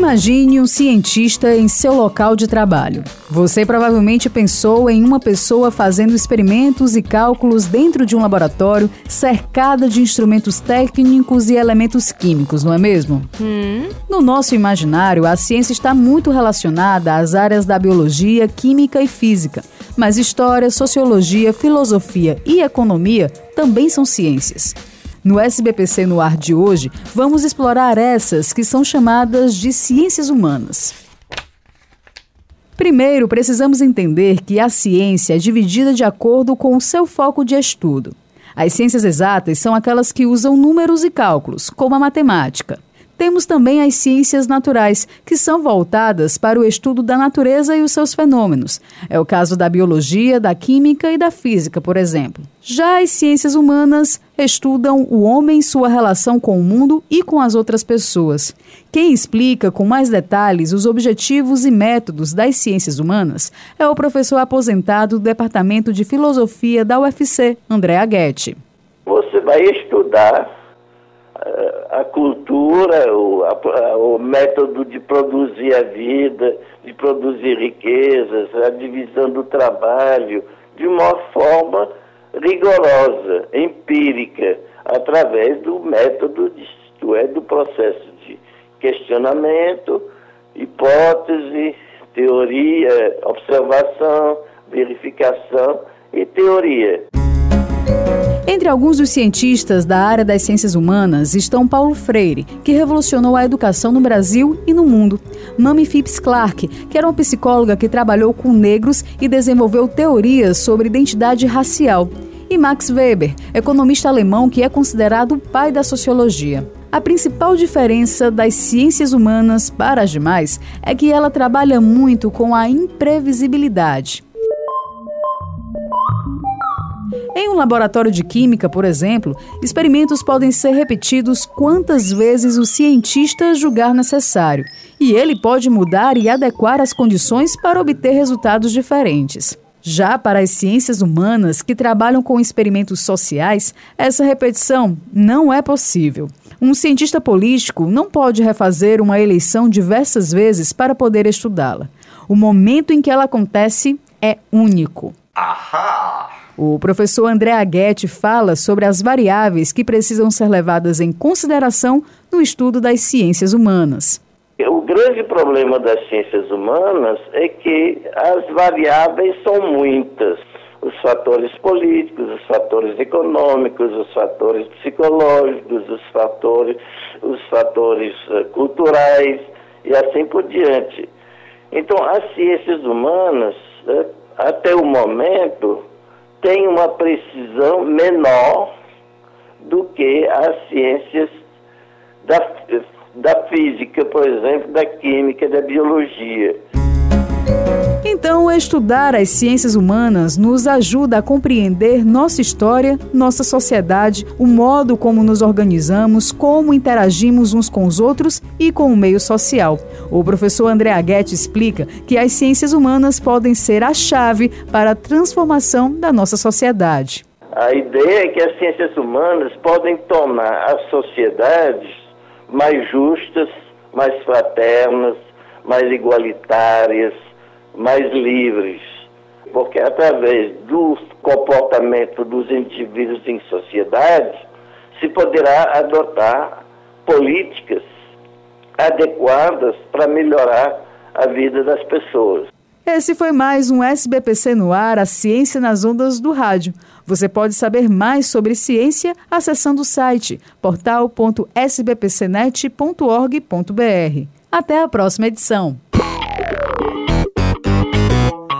Imagine um cientista em seu local de trabalho. Você provavelmente pensou em uma pessoa fazendo experimentos e cálculos dentro de um laboratório cercada de instrumentos técnicos e elementos químicos, não é mesmo? Hum. No nosso imaginário, a ciência está muito relacionada às áreas da biologia, química e física. Mas história, sociologia, filosofia e economia também são ciências. No SBPC no ar de hoje, vamos explorar essas que são chamadas de ciências humanas. Primeiro, precisamos entender que a ciência é dividida de acordo com o seu foco de estudo. As ciências exatas são aquelas que usam números e cálculos, como a matemática. Temos também as ciências naturais, que são voltadas para o estudo da natureza e os seus fenômenos. É o caso da biologia, da química e da física, por exemplo. Já as ciências humanas estudam o homem, sua relação com o mundo e com as outras pessoas. Quem explica com mais detalhes os objetivos e métodos das ciências humanas é o professor aposentado do Departamento de Filosofia da UFC, André Aguete. Você vai estudar a cultura, o, a, o método de produzir a vida, de produzir riquezas, a divisão do trabalho, de uma forma rigorosa, empírica, através do método, isto é, do processo de questionamento, hipótese, teoria, observação, verificação e teoria. Entre alguns dos cientistas da área das ciências humanas estão Paulo Freire, que revolucionou a educação no Brasil e no mundo, Mami Phipps Clark, que era uma psicóloga que trabalhou com negros e desenvolveu teorias sobre identidade racial, e Max Weber, economista alemão que é considerado o pai da sociologia. A principal diferença das ciências humanas para as demais é que ela trabalha muito com a imprevisibilidade. Em um laboratório de química, por exemplo, experimentos podem ser repetidos quantas vezes o cientista julgar necessário, e ele pode mudar e adequar as condições para obter resultados diferentes. Já para as ciências humanas que trabalham com experimentos sociais, essa repetição não é possível. Um cientista político não pode refazer uma eleição diversas vezes para poder estudá-la. O momento em que ela acontece é único. O professor André Aguete fala sobre as variáveis que precisam ser levadas em consideração no estudo das ciências humanas. O grande problema das ciências humanas é que as variáveis são muitas. Os fatores políticos, os fatores econômicos, os fatores psicológicos, os fatores, os fatores uh, culturais e assim por diante. Então, as ciências humanas, uh, até o momento, tem uma precisão menor do que as ciências da, da física, por exemplo, da química, da biologia. Então, estudar as ciências humanas nos ajuda a compreender nossa história, nossa sociedade, o modo como nos organizamos, como interagimos uns com os outros e com o meio social. O professor André Aguete explica que as ciências humanas podem ser a chave para a transformação da nossa sociedade. A ideia é que as ciências humanas podem tornar as sociedades mais justas, mais fraternas, mais igualitárias, mais livres, porque através do comportamento dos indivíduos em sociedade se poderá adotar políticas adequadas para melhorar a vida das pessoas. Esse foi mais um SBPC no ar, a ciência nas ondas do rádio. Você pode saber mais sobre ciência acessando o site portal.sbpcnet.org.br. Até a próxima edição.